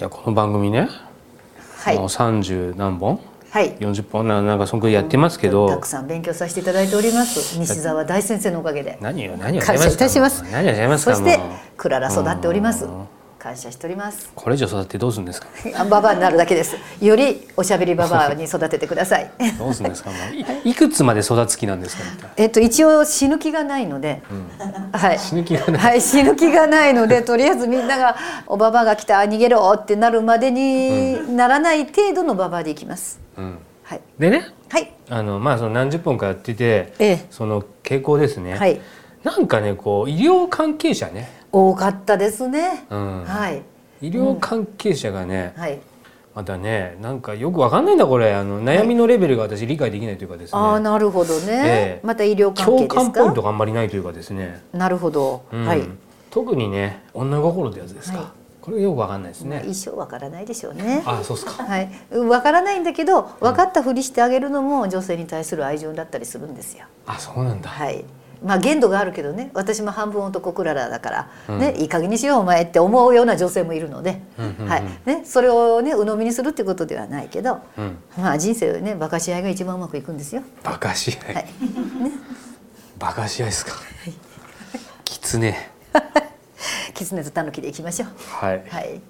いやこの番組ね、はい。もう30何本？はい。40本？ななんかそんくらいやってますけたどくさん勉強させていただいております。西澤大先生のおかげで。何よ何を感謝いたします。何をやりますかそしてクララ育っております。う。ん感謝しております。これ以上育ってどうするんですか？あババアになるだけです。よりおしゃべりババアに育ててください。どうするんですか？もういいくつまで育つ気なんですか？えっと一応死ぬ気がないので、はい。死ぬ気がない。はい死ぬ気がないのでとりあえずみんながおババアが来た逃げろってなるまでにならない程度のババアでいきます。うん。はい。でね。はい。あのまあその何十本かやってて、ええ。その傾向ですね、はい。なんかねこう医療関係者ね、多かったですね、うん。はい。医療関係者がね、はい。またねなんかよくわかんないんだこれ。あの悩みのレベルが私理解できないというかですね、ああなるほどね、ええ。また医療関係共ですか？感ポイントがあんまりないというかですね、なるほど、うん。はい、特にね女心ってやつですか、はい。これよくわかんないですまあね、一生わからないでしょうね。あそうですか。はい、わからないんだけど分かったふりしてあげるのも女性に対する愛情だったりするんですよ。あそうなんだ、はいまあ限度があるけどね。私も半分男クララだから、うん。ね、いい加減にしようお前って思うような女性もいるので、はい。ね、それをね鵜呑みにするってことではないけど、うん。まあ人生ね馬鹿し合いが一番うまくいくんですよ。バカし合い、はい、バカし合いですか、きつね狐と狸でいきましょう。はい。はい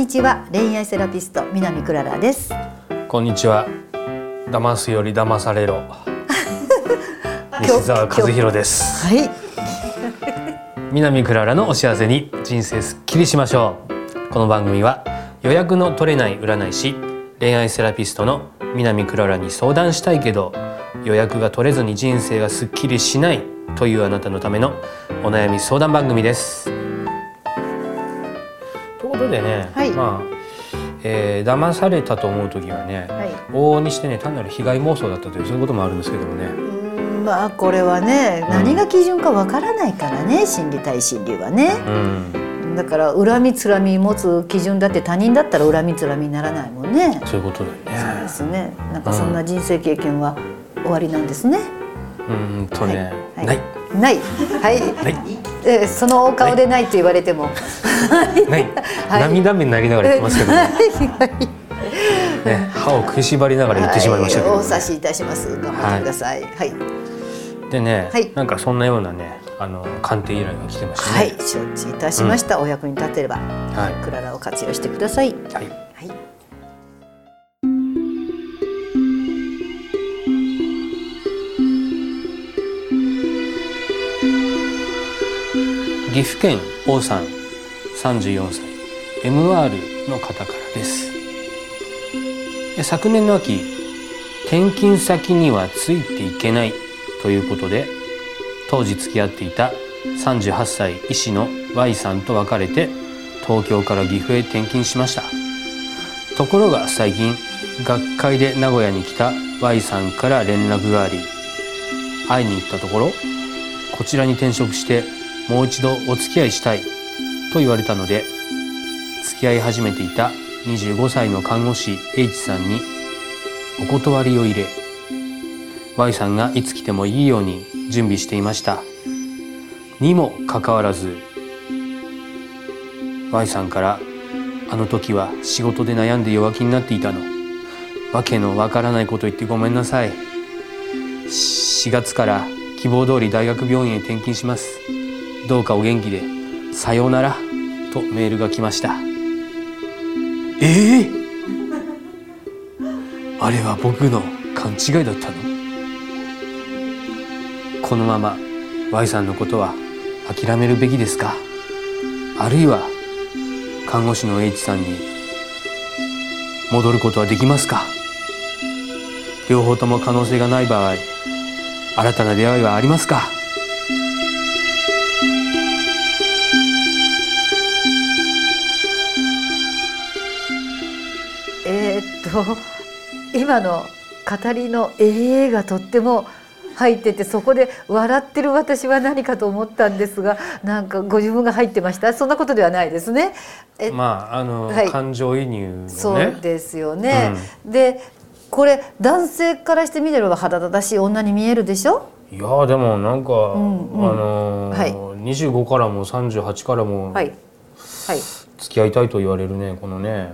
にちは。恋愛セラピスト南クララです。こんにちは。騙すより騙されろ。西澤和弘です。はい。南クララのお幸せに人生すっきりしましょう。この番組は予約の取れない占い師恋愛セラピストの南クララに相談したいけど予約が取れずに人生がすっきりしないというあなたのためのお悩み相談番組です。でね、はい。まあ、えー騙されたと思う時はね、はい。往々にしてね単なる被害妄想だったというそういうこともあるんですけどもね。まあこれはねうん。何が基準かわからないからね心理対心理はね。うん、だから恨みつらみ持つ基準だって他人だったら恨みつらみにならないもんね。そういうことだよね。そうで。すね。なんかそんな人生経験は終わりなんですね。うーんとね、はい。ない。ない。はい。ないえーそのお顔でないと言われても。はい。涙目になりながら言ってますけど、ね、はい。歯を食いしばりながら言ってしまいましたけど、はい。お察しいたします。頑張ってください。はい。でね、はい。なんかそんなようなねあの鑑定依頼が来てましたはい。ね。承知いたしました、お役に立てれば。はい、クララを活用してください。はい、岐阜県王さん34歳 MR の方からです。昨年の秋転勤先にはついていけないということで当時付き合っていた38歳医師の Y さんと別れて東京から岐阜へ転勤しました。ところが最近学会で名古屋に来た Y さんから連絡があり会いに行ったところこちらに転職してもう一度お付き合いしたいと言われたので付き合い始めていた25歳の看護師 H さんにお断りを入れ Y さんがいつ来てもいいように準備していました。にもかかわらず Y さんからあの時は仕事で悩んで弱気になっていたの。わけのわからないこと言ってごめんなさい。4月から希望通り大学病院へ転勤します。どうかお元気でさようならとメールが来ました。ええ？あれは僕の勘違いだったの？このまま Y さんのことは諦めるべきですか？あるいは看護師の H さんに戻ることはできますか？両方とも可能性がない場合新たな出会いはありますか？と 今の語りの「ええ」がとっても入っててそこで笑ってる私は何かと思ったんですがなんかご自分が入ってました？そんなことではないですね。えまああの、はい、感情移入、ね、そうですよね。うん、でこれ男性からしてみれば肌立たしい女に見えるでしょ？いやでもなんか、うんうん、あのー、はい、25からも38からも、はい。はい、付き合いたいと言われるねこのね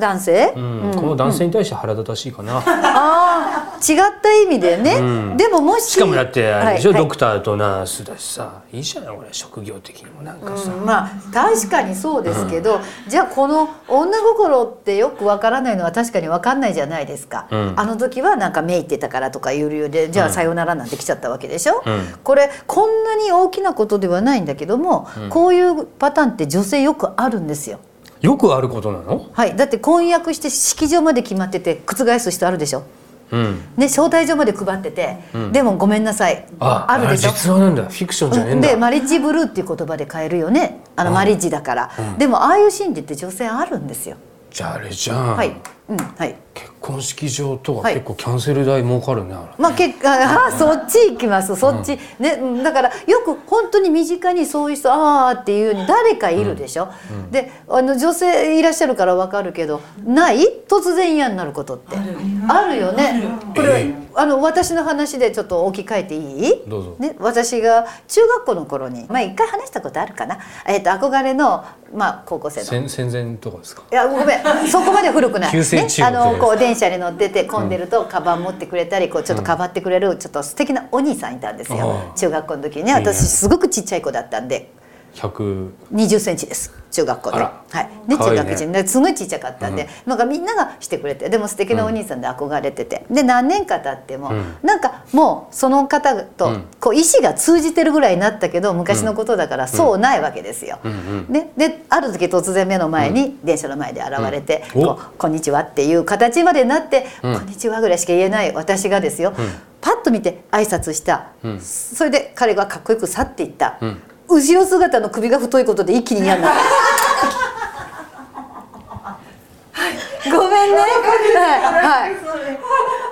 男性、うん、この男性に対して腹立たしいかな、ああ違った意味でね、うん、でももししかもだってあれでしょ、はい、ドクターとナースだしさ。いいじゃないこれ職業的にもなんかさ、うん、まあ確かにそうですけど、じゃあこの女心ってよくわからないのは確かにわかんないじゃないですか、あの時はなんかめいってたからとかいう理由でじゃあさよならなんて来ちゃったわけでしょ、これこんなに大きなことではないんだけども、こういうパターンって女性よくあるんですよ。よくあることなの？はい。だって婚約して式場まで決まってて覆す人あるでしょ？うん、ね招待状まで配ってて、うん、でもごめんなさい。あるでしょ？実話なんだ。フィクションじゃねえんだ、でマリッジブルーっていう言葉で変えるよね。あのマリッジだから、うん、でもああいう心理って女性あるんですよ。じゃああれじゃん。はいうんはい、結婚式場とか結構キャンセル代儲かるね、はい、まあ結果 あそっち行きます。そっち、うん、ねだからよく本当に身近にそういう人ああっていうに誰かいるでしょ、うんうん、であの女性いらっしゃるから分かるけどない？突然嫌になることって。ある。よね。これあの私の話でちょっと置き換えていい？どうぞ、ね、私が中学校の頃にまあ一回話したことあるかな、えー、と憧れの、まあ、高校生の。戦前とかですか？いやごめん。そこまで古くないね、あのこう電車に乗ってて混んでると、カバン持ってくれたりこうちょっとかばってくれるちょっと素敵なお兄さんいたんですよ、中学校の時にね。私すごくちっちゃい子だったんで。120センチです。中学校で、はい、で中学人ですごいちっちゃかったんで、うん、なんかみんながしてくれてでも素敵なお兄さんで憧れてて、で何年か経っても、うん、なんかもうその方とこう意思が通じてるぐらいになったけど昔のことだからそうないわけですよ。でである時突然目の前に電車の前で現れて「こうこんにちは」っていう形までなって「こんにちは」ぐらいしか言えない私がですよ、パッと見て挨拶した、それで彼がかっこよく去っていった。後ろ姿の首が太いことで一気に嫌になる。ごめんね。はい、は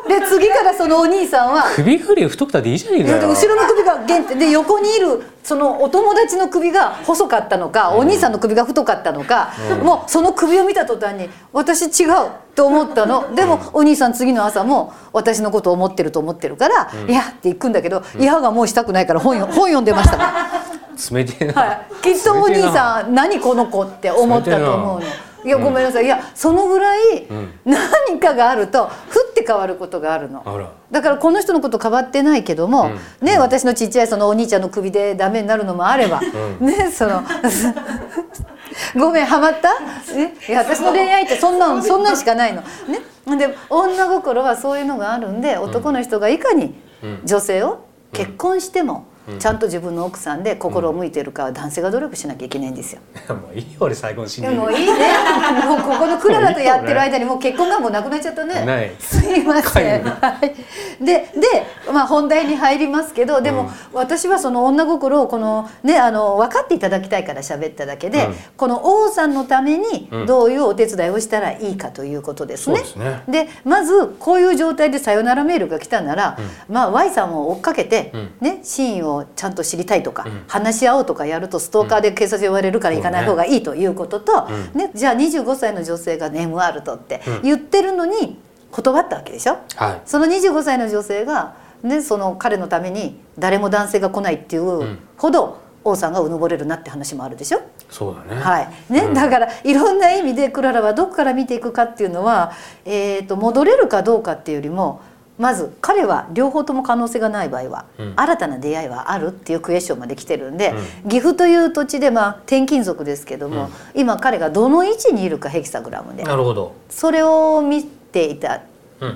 い、で次からそのお兄さんは首振り太くたっていいじゃねえかよ。後ろの首が限定で横にいるそのお友達の首が細かったのか、うん、お兄さんの首が太かったのか、うん、もうその首を見た途端に私違うと思ったの。でも、お兄さん次の朝も私のことを思ってると思ってるから「いや」って行くんだけど「いや」がもうしたくないから本本読んでましたから。冷てはい、きっとお兄さん何この子って思ったと思うの。いやごめんなさい、いやそのぐらい何かがあるとふって変わることがあるの。だからこの人のこと変わってないけども、ね私のちっちゃいそのお兄ちゃんの首でダメになるのもあれば、ねその ごめんハマった、ね、いや私の恋愛ってそんなそんなんしかないの。ね、で女心はそういうのがあるんで男の人がいかに女性を結婚しても、ちゃんと自分の奥さんで心を向いてるか男性が努力しなきゃいけないんですよ。もういいよ俺最後のシーンもういいね。もうここのクララとやってる間にもう結婚がもうなくなっちゃったね。すいません。はい。ででまあ本題に入りますけどでも、私はその女心をこのねあの分かっていただきたいから喋っただけで、この王さんのためにどういうお手伝いをしたらいいかということですね。でまずこういう状態でさよならメールが来たなら、まあ Y さんを追っかけて、ね真意をちゃんと知りたいとか、うん、話し合おうとかやるとストーカーで警察呼ばれるから行かない方がいいということと、ね、じゃあ25歳の女性が、ね、MR とって言ってるのに断ったわけでしょ、はい、その25歳の女性が、ね、その彼のために誰も男性が来ないっていうほど、王さんがうぬぼれるなって話もあるでしょ？そうだね,、はい。ね、うん、だからいろんな意味でクララはどこから見ていくかっていうのは、えーと戻れるかどうかっていうよりもまず彼は両方とも可能性がない場合は、うん、新たな出会いはあるっていうクエスチョンまで来てるんで、うん、岐阜という土地でまあ転勤族ですけども、うん、今彼がどの位置にいるかヘキサグラムで。なるほど。それを見ていた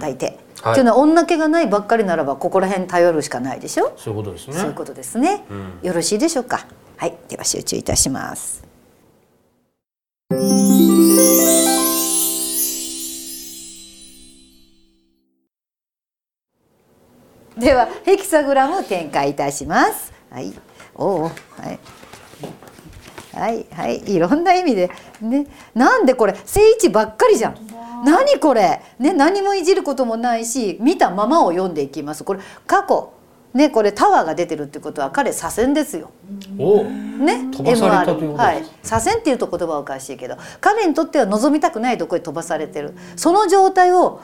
だいて。はい、というのは女気がないばっかりならばここら辺頼るしかないでしょ？そういうことですね。そういうことですね、よろしいでしょうか？はい。では集中いたしますではヘキサグラム展開いたします。はい。おお、はい。はいはいいろんな意味でねなんでこれ正位置ばっかりじゃん。何これね何もいじることもないし見たままを読んでいきます。これ過去ねこれタワーが出てるってことは彼左遷ですよ。おね飛ばされはい左遷っていうと言葉はおかしいけど彼にとっては望みたくないとこへ飛ばされてるその状態を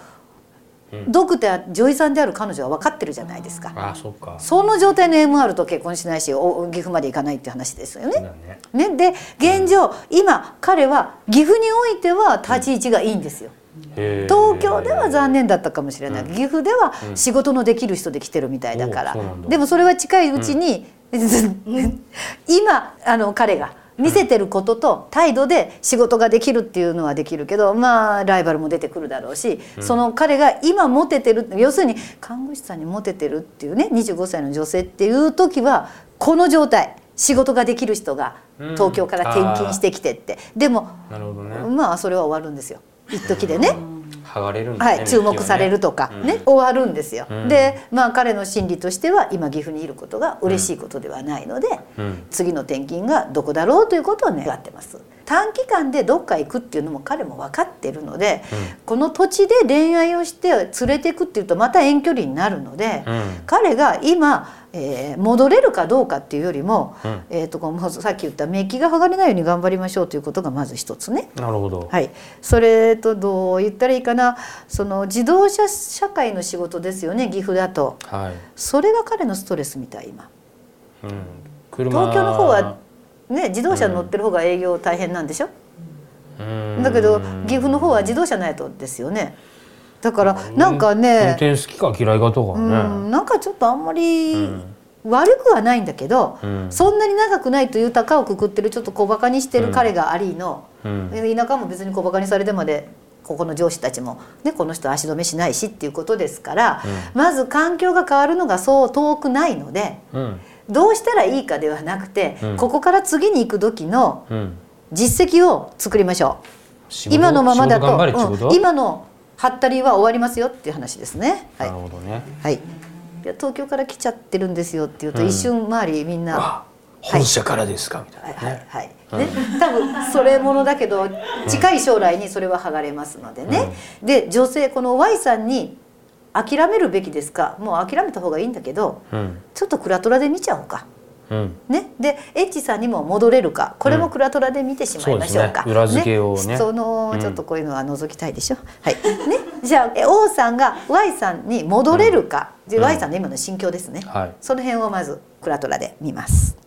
ドクター女医さんである彼女は分かってるじゃないですか。あそうか。その状態の MR と結婚しないしお岐阜まで行かないって話ですよね。ね。ねで現状今彼は岐阜においては立ち位置がいいんですよ。東京では残念だったかもしれない、うん。岐阜では仕事のできる人で来てるみたいだから、うなんだ。でもそれは近いうちに、今あの彼が見せてることと態度で仕事ができるっていうのはできるけどまあライバルも出てくるだろうし、その彼が今モテてる要するに看護師さんにモテてるっていうね25歳の女性っていう時はこの状態仕事ができる人が東京から転勤してきてって、でもなるほどね。まあそれは終わるんですよ。一時でね。剥がれるんだねはい、注目されるとかね、終わるんですよ。うんでまあ彼の心理としては今岐阜にいることが嬉しいことではないので、うん次の転勤がどこだろうということを願ってます。短期間でどっか行くっていうのも彼も分かっているので、この土地で恋愛をして連れていくっていうとまた遠距離になるので、うん。彼が今、えー戻れるかどうかっていうよりも、うん。えー、とこのさっき言ったメッキが剥がれないように頑張りましょうということがまず一つね。なるほど。はい、それとどう言ったらいいかな。その自動車社会の仕事ですよね岐阜だと。はい。それが彼のストレスみたい今。うん。車東京の方はね自動車に乗ってる方が営業大変なんでしょ、うん。だけど岐阜の方は自動車ないとですよね。だからなんか運ね、転好きか嫌いかとかうねん、なんかちょっとあんまりうん。悪くはないんだけど、うん。そんなに長くないという高をくくってるちょっと小バカにしてる彼がありの、うん。田舎も別に小バカにされてまでここの上司たちも、ね、この人足止めしないしっていうことですから、まず環境が変わるのがそう遠くないのでうんどうしたらいいかではなくて、うん。ここから次に行く時のうん。実績を作りましょう。今のままだと、うん。今のハったりは終わりますよっていう話ですね。はないる、ほどね。はい、いや東京から来ちゃってるんですよっていうと、うん。一瞬周りみんな。あ本社からですかみたいなはいねはいはい、ね、多分それものだけど近い将来にそれは剥がれますのでね、で女性この Y さんに諦めるべきですか？もう諦めた方がいいんだけどうん。ちょっとクラトラで見ちゃおうか。うん。ね、でエッチさんにも戻れるかこれもクラトラで見てしまいましょうか、そうですね。裏付けをね。そのうん。ちょっとこういうのは覗きたいでしょ、はい。ね？じゃあえ O さんが Y さんに戻れるか、でうん。Y さんの今の心境ですね、はい。その辺をまずクラトラで見ます。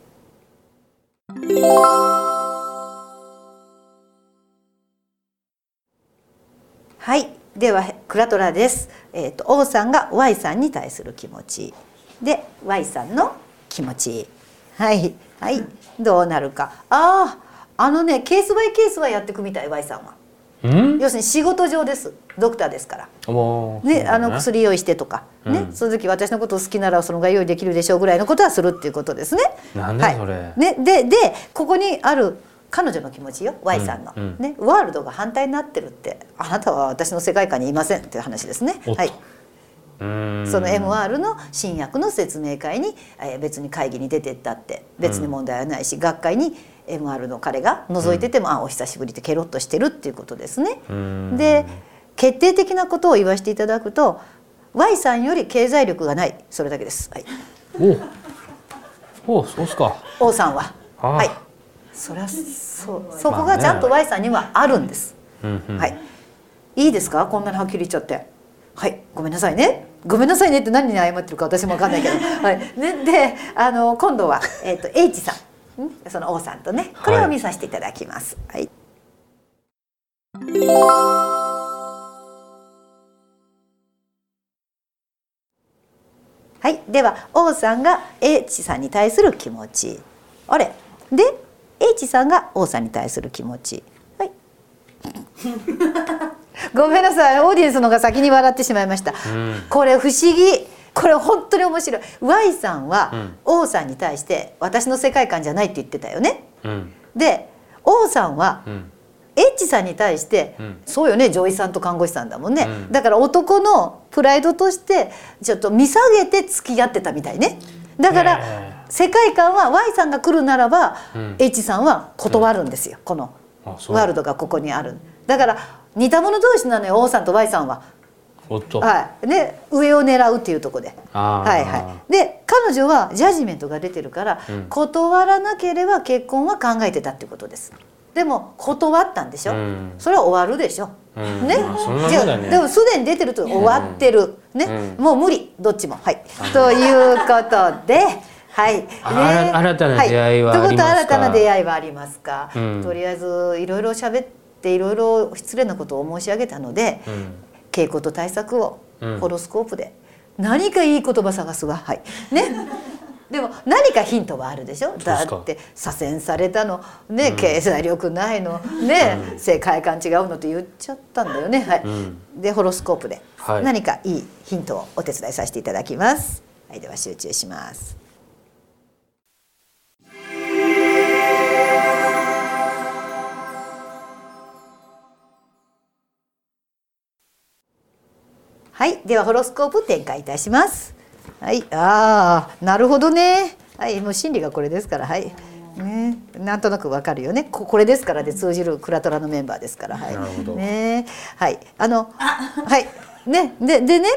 はい、ではクラトラです。えっ、と O さんが Y さんに対する気持ちで Y さんの気持ち。はいはいどうなるか。あああのねケースバイケースはやっていくみたい Y さんは。うん？要するに仕事上です。ドクターですから。ね、あの薬用意してとか、ね、うんその時私のことを好きならそのが用意できるでしょうぐらいのことはするっていうことですね。なんでそれはい、ね、ででここにある彼女の気持ちよ Y さんの、うん。うんね、ワールドが反対になってるってあなたは私の世界観にいませんっていう話ですね。はい、うん。その MR の新薬の説明会に、えー別に会議に出てったって別に問題はないし、学会に MR の彼が覗いてても、あお久しぶりってケロッとしてるっていうことですね。うん。で決定的なことを言わせていただくと Y さんより経済力がない。それだけです。はい、おおそうっすか。O さんは。はい。そりゃそうそこがちゃんと Y さんにはあるんです。うんうんはい。いいですか？こんなにはっきり言っちゃって。はいごめんなさいね。ごめんなさいねって何に謝ってるか私もわかんないけど。はい。ねであの今度はえっ、と H さん。ん？その O さんとねこれを見させていただきます。はい。はい、では O さんが H さんに対する気持ちあれ？で H さんが O さんに対する気持ち。はい。ごめんなさい。オーディエンスのが先に笑ってしまいました、ん。これ不思議。これ本当に面白い。Y さんはうん。O さんに対して私の世界観じゃないって言ってたよね。うん。で O さんはうん。エッチさんに対して、うん。そうよね女医さんと看護師さんだもんね、うん。だから男のプライドとしてちょっと見下げて付き合ってたみたいねだから、へ世界観は Y さんが来るならば、うん。H さんは断るんですよ、このワールドがここにある。だから似た者同士なのよ O さんと Y さんは、はい、で上を狙うっていうところではいはい。で彼女はジャジメントが出てるから、断らなければ結婚は考えてたってことですでも断ったんでしょ、うん、それは終わるでしょ、うん、ね、ね、でもすでに出てると終わってる、うん、ね、もう無理。どっちも。はい。ということではい、ね、新たな出会いはありますか、はい、ということ新たな出会いはありますか、とりあえずいろいろ喋っていろいろ失礼なことを申し上げたので、稽古と対策をホロスコープで、何かいい言葉探すわ。はい。ね？でも何かヒントはあるでしょ？だって左遷されたの。ね、うん、経済力ないの。ね、うん、世界観違うのって言っちゃったんだよね。はい、うん、でホロスコープで。何かいいヒントをお手伝いさせていただきます。はいでは集中します。はいではホロスコープ展開いたしますはいああなるほどね。はいもう心理がこれですからはい。ね、なんとなくわかるよね。これですからで通じるクラトラのメンバーですからはい。ねはい。あのはい。ねででね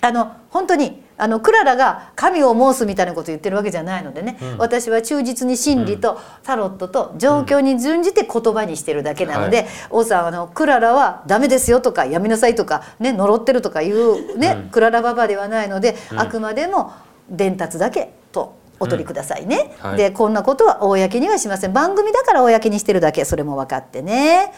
あの本当にあのクララが神を申すみたいなこと言ってるわけじゃないのでね、うん、私は忠実に真理とタロットと状況に準じて言葉にしてるだけなので、うん、王さんあのクララはダメですよとかやめなさいとかね呪ってるとかいうね、うん、クララババではないので、あくまでも伝達だけとお取りくださいね、はい、でこんなことは公にはしません。番組だから公にしてるだけそれも分かってね。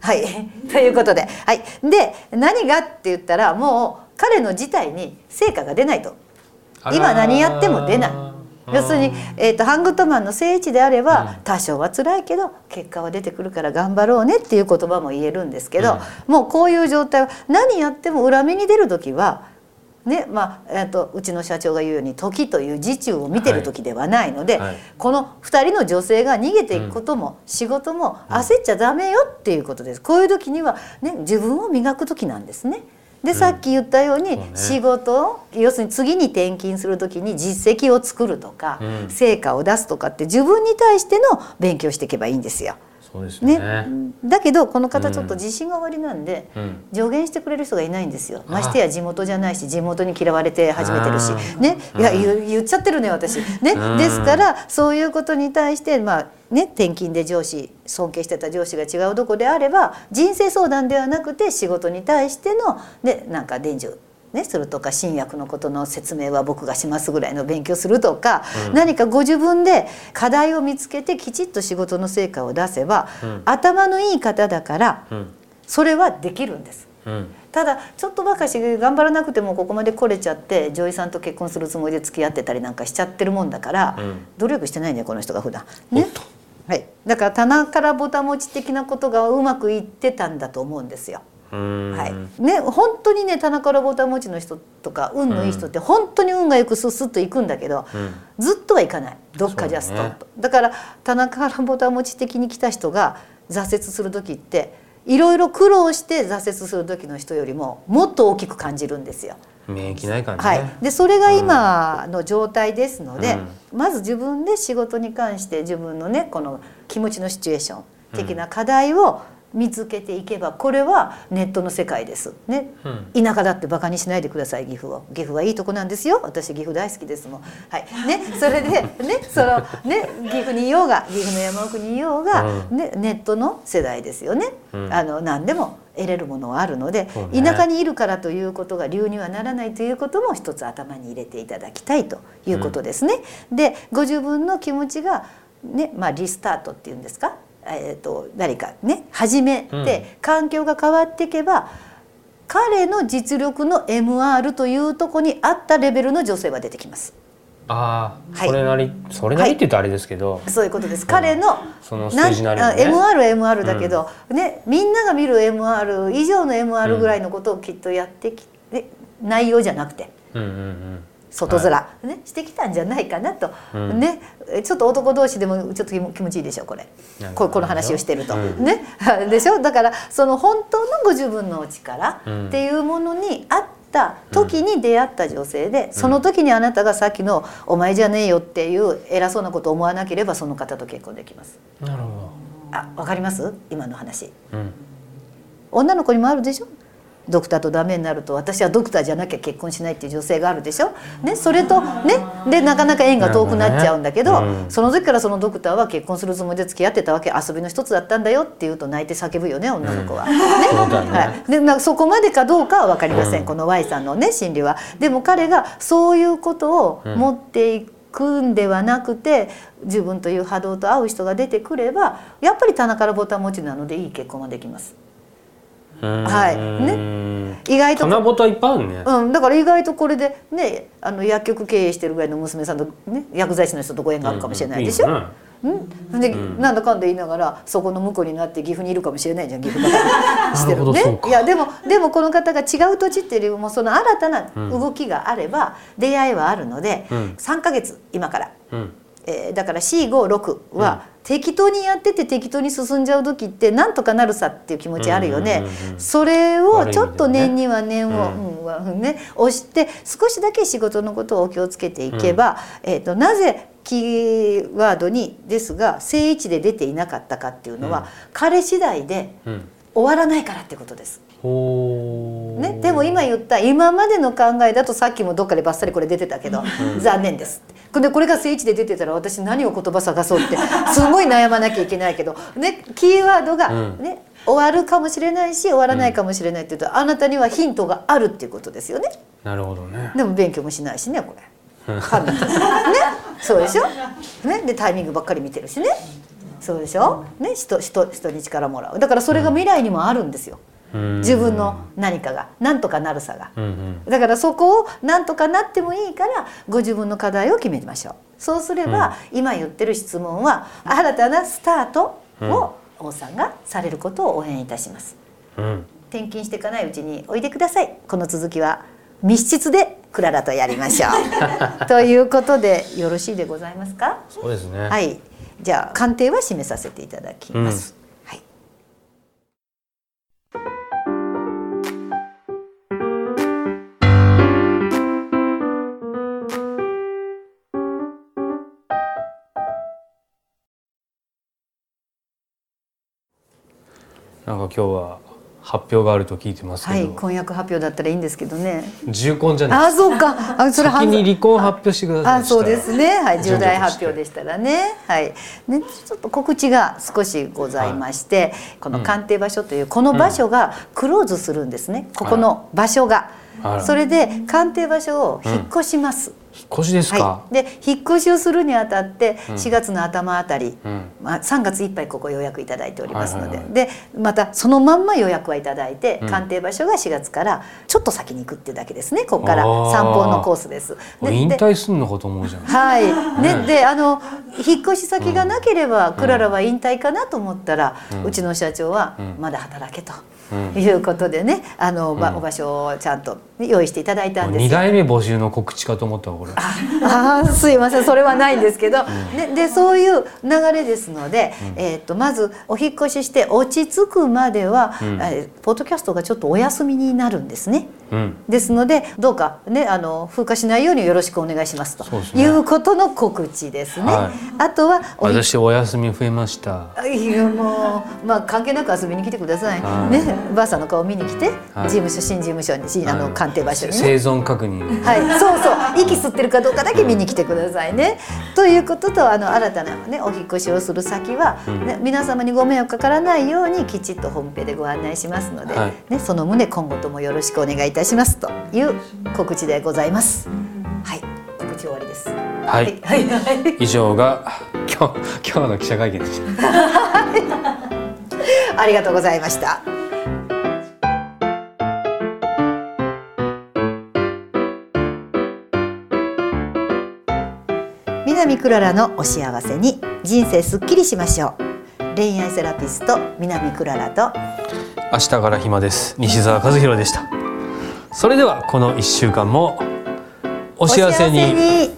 はい。ということで。はい。で何がって言ったらもう彼の事態に成果が出ないと。今何やっても出ない。要するに、えーと、ハングッドマンの聖地であれば、多少は辛いけど結果は出てくるから頑張ろうねっていう言葉も言えるんですけど、うん、もうこういう状態は何やっても裏目に出る時はねまあ、えーと、うちの社長が言うように時という時中を見てる時ではないので、はい。はい、この2人の女性が逃げていくことも、うん、仕事も焦っちゃダメよっていうことです。こういう時には、ね、自分を磨く時なんですね。でさっき言ったように仕事を、要するに次に転勤する時に実績を作るとか、成果を出すとかって自分に対しての勉強していけばいいんですよ。そうですね、ね、だけどこの方ちょっと自信が終わりなんで、うん、助言してくれる人がいないんですよ。ましてや地元じゃないし地元に嫌われて始めてるし。ね。いや言っちゃってるね私。ね。ですからそういうことに対してまあね転勤で上司尊敬してた上司が違うどこであれば人生相談ではなくて仕事に対してのねなんか伝授ね、するとか新薬のことの説明は僕がしますぐらいの勉強するとか、うん、何かご自分で課題を見つけてきちっと仕事の成果を出せば、うん、頭のいい方だから、それはできるんです。ただちょっとばかし頑張らなくてもここまで来れちゃって女医さんと結婚するつもりで付き合ってたりなんかしちゃってるもんだから、努力してないねこの人が普段。ね。はい、だから棚からぼたもち的なことがうまくいってたんだと思うんですよ。はい。ね、本当にね田中らぼた持ちの人とか運のいい人って本当に運がよくスッスッといくんだけど、うん、ずっとはいかない。どっかじゃストップ、ね、だから田中らぼた持ち的に来た人が挫折する時っていろいろ苦労して挫折する時の人よりももっと大きく感じるんですよ。免疫ない感じ、ね、はい、でそれが今の状態ですので、うん、まず自分で仕事に関して自分のねこの気持ちのシチュエーション的な課題を見つけていけばこれはネットの世界です。ね、うん、田舎だってバカにしないでください岐阜を。岐阜はいいとこなんですよ。私岐阜大好きですもん。はい。ね。それで ね。そのね。岐阜にいようが岐阜の山奥にいようが、うん、ね、ネットの世代ですよね、うん、あの何でも得れるものはあるので、ね、田舎にいるからということが理由にはならないということも一つ頭に入れていただきたいということですね。でご自分の気持ちがね。まあ、リスタートっていうんですか？えーと、誰かね始めて環境が変わっていけば、うん、彼の実力の MR というとこに合ったレベルの女性は出てきます。ああ、はい、それなりそれなりって言うとあれですけど、はい、そういうことです、彼のそのステージなり、ね、MR は MR だけど、うん、ねみんなが見る MR 以上の MR ぐらいのことをきっとやってきて、うん、内容じゃなくて、うんうんうん外面、はい、ね、してきたんじゃないかなと、うん、ねちょっと男同士でもちょっと気持ちいいでしょこれ。ここの話をしてると、うん、ね でしょ？だからその本当のご自分のお力っていうものに合った時に出会った女性で、その時にあなたがさっきの「お前じゃねえよ」っていう偉そうなことを思わなければその方と結婚できます。なるほど。あわかります？今の話、女の子にもあるでしょ？ドクターとダメになると私はドクターじゃなきゃ結婚しないっていう女性があるでしょ、ね、それとねでなかなか縁が遠くなっちゃうんだけど、ね。うん、その時からそのドクターは結婚するつもりで付き合ってたわけ。遊びの一つだったんだよって言うと泣いて叫ぶよね女の子は。ね。はい、でなそこまでかどうかは分かりません、うん、この Y さんのね心理は。でも彼がそういうことを持っていく、くんではなくて自分という波動と合う人が出てくればやっぱり棚からボタン持ちなのでいい結婚ができます。はい。ね、意外といっぱいあるね、うん、だから意外とこれでねあの薬局経営してるぐらいの娘さんと、ね、薬剤師の人とご縁があるかもしれないでしょ？うん。うん、で、うん、なんだかんだ言いながらそこの婿になって岐阜にいるかもしれないじゃん岐阜がしてるね。いやでもでもこの方が違う土地っていうよりもその新たな動きがあれば出会いはあるので、うん、3か月今から、うん、えー、だから456は、適当にやってて適当に進んじゃう時ってなんとかなるさっていう気持ちあるよね、それをちょっと念には念を、うんうん、ね、押して少しだけ仕事のことをお気をつけていけば、うん、えーと、なぜキーワードにですが正位置で出ていなかったかっていうのは、彼次第で終わらないからってことです。ね、でも今言った今までの考えだとさっきもどっかでばっさりこれ出てたけど、残念ですでこれが正位置で出てたら私何を言葉探そうって すごい悩まなきゃいけないけど、ね、キーワードがね、終わるかもしれないし終わらないかもしれないっていうと、あなたにはヒントがあるっていうことですよね。なるほどね。でも勉強もしないしねこれ。ね、そうでしょ、ね、でタイミングばっかり見てるしね。そうでしょ、ね、人人人に力もらう。だからそれが未来にもあるんですよ。自分の何かが何とかなるさが、だからそこを何とかなってもいいからご自分の課題を決めましょう。そうすれば、今言ってる質問は新たなスタートを王さんがされることを応援いたします、転勤していかないうちにおいでください。この続きは密室でクララとやりましょう。ということでよろしいでございますか？そうですね。はい。じゃあ鑑定は締めさせていただきます、うんなんか今日は発表があると聞いてますはい、婚約発表だったらいいんですけどね。重婚じゃない。あ、そうか。あ、それ先に離婚発表してください。あ、そうですね。はい、重大発表でしたらね。はい。ね、ちょっと告知が少しございまして、はい、この鑑定場所というこの場所がクローズするんですね。ここの場所が。それで鑑定場所を引っ越します。うん引っ越しですか、はい、で引っ越しをするにあたって4月の頭あたり、うん、まあ、3月いっぱいここ予約いただいておりますので、でまたそのまんま予約はいただいて、うん、鑑定場所が4月からちょっと先に行くっていうだけですね。ここから散歩のコースです。引退すんのかと思うじゃん。はい。ね、であの引っ越し先がなければ、クララは引退かなと思ったら、うちの社長はまだ働けと。いうことでねあの、うん、お場所をちゃんと用意していただいたんです。2代目募集の告知かと思ったわこれ。ああすいませんそれはないんですけど、うん、ね、でそういう流れですので、うん、えーと、まずお引越しして落ち着くまでは、うん、えー、ポッドキャストがちょっとお休みになるんですね。うん、ですのでどうかねあの風化しないようによろしくお願いしますと。いうことの告知ですね。はい、あとは私お休み増えました。いやもうまあ関係なく遊びに来てください。ねばあさんの顔見に来て、はい、事務所新事務所にあの鑑定場所に、ね、生存確認。はいそうそう息吸ってるかどうかだけ見に来てくださいね。ということとあの新たなねお引越しをする先は、ね、皆様にご迷惑かからないようにきちっとホームペでご案内しますので、はい、ねその旨今後ともよろしくお願いいたしますという告知でございます。はい告知終わりです。はい、はい、はい、以上が今日今日の記者会見でした。ありがとうございました。南クララのお幸せに。人生すっきりしましょう。恋愛セラピスト南クララと。明日から暇です。西澤和弘でした。それではこの一週間もお幸せに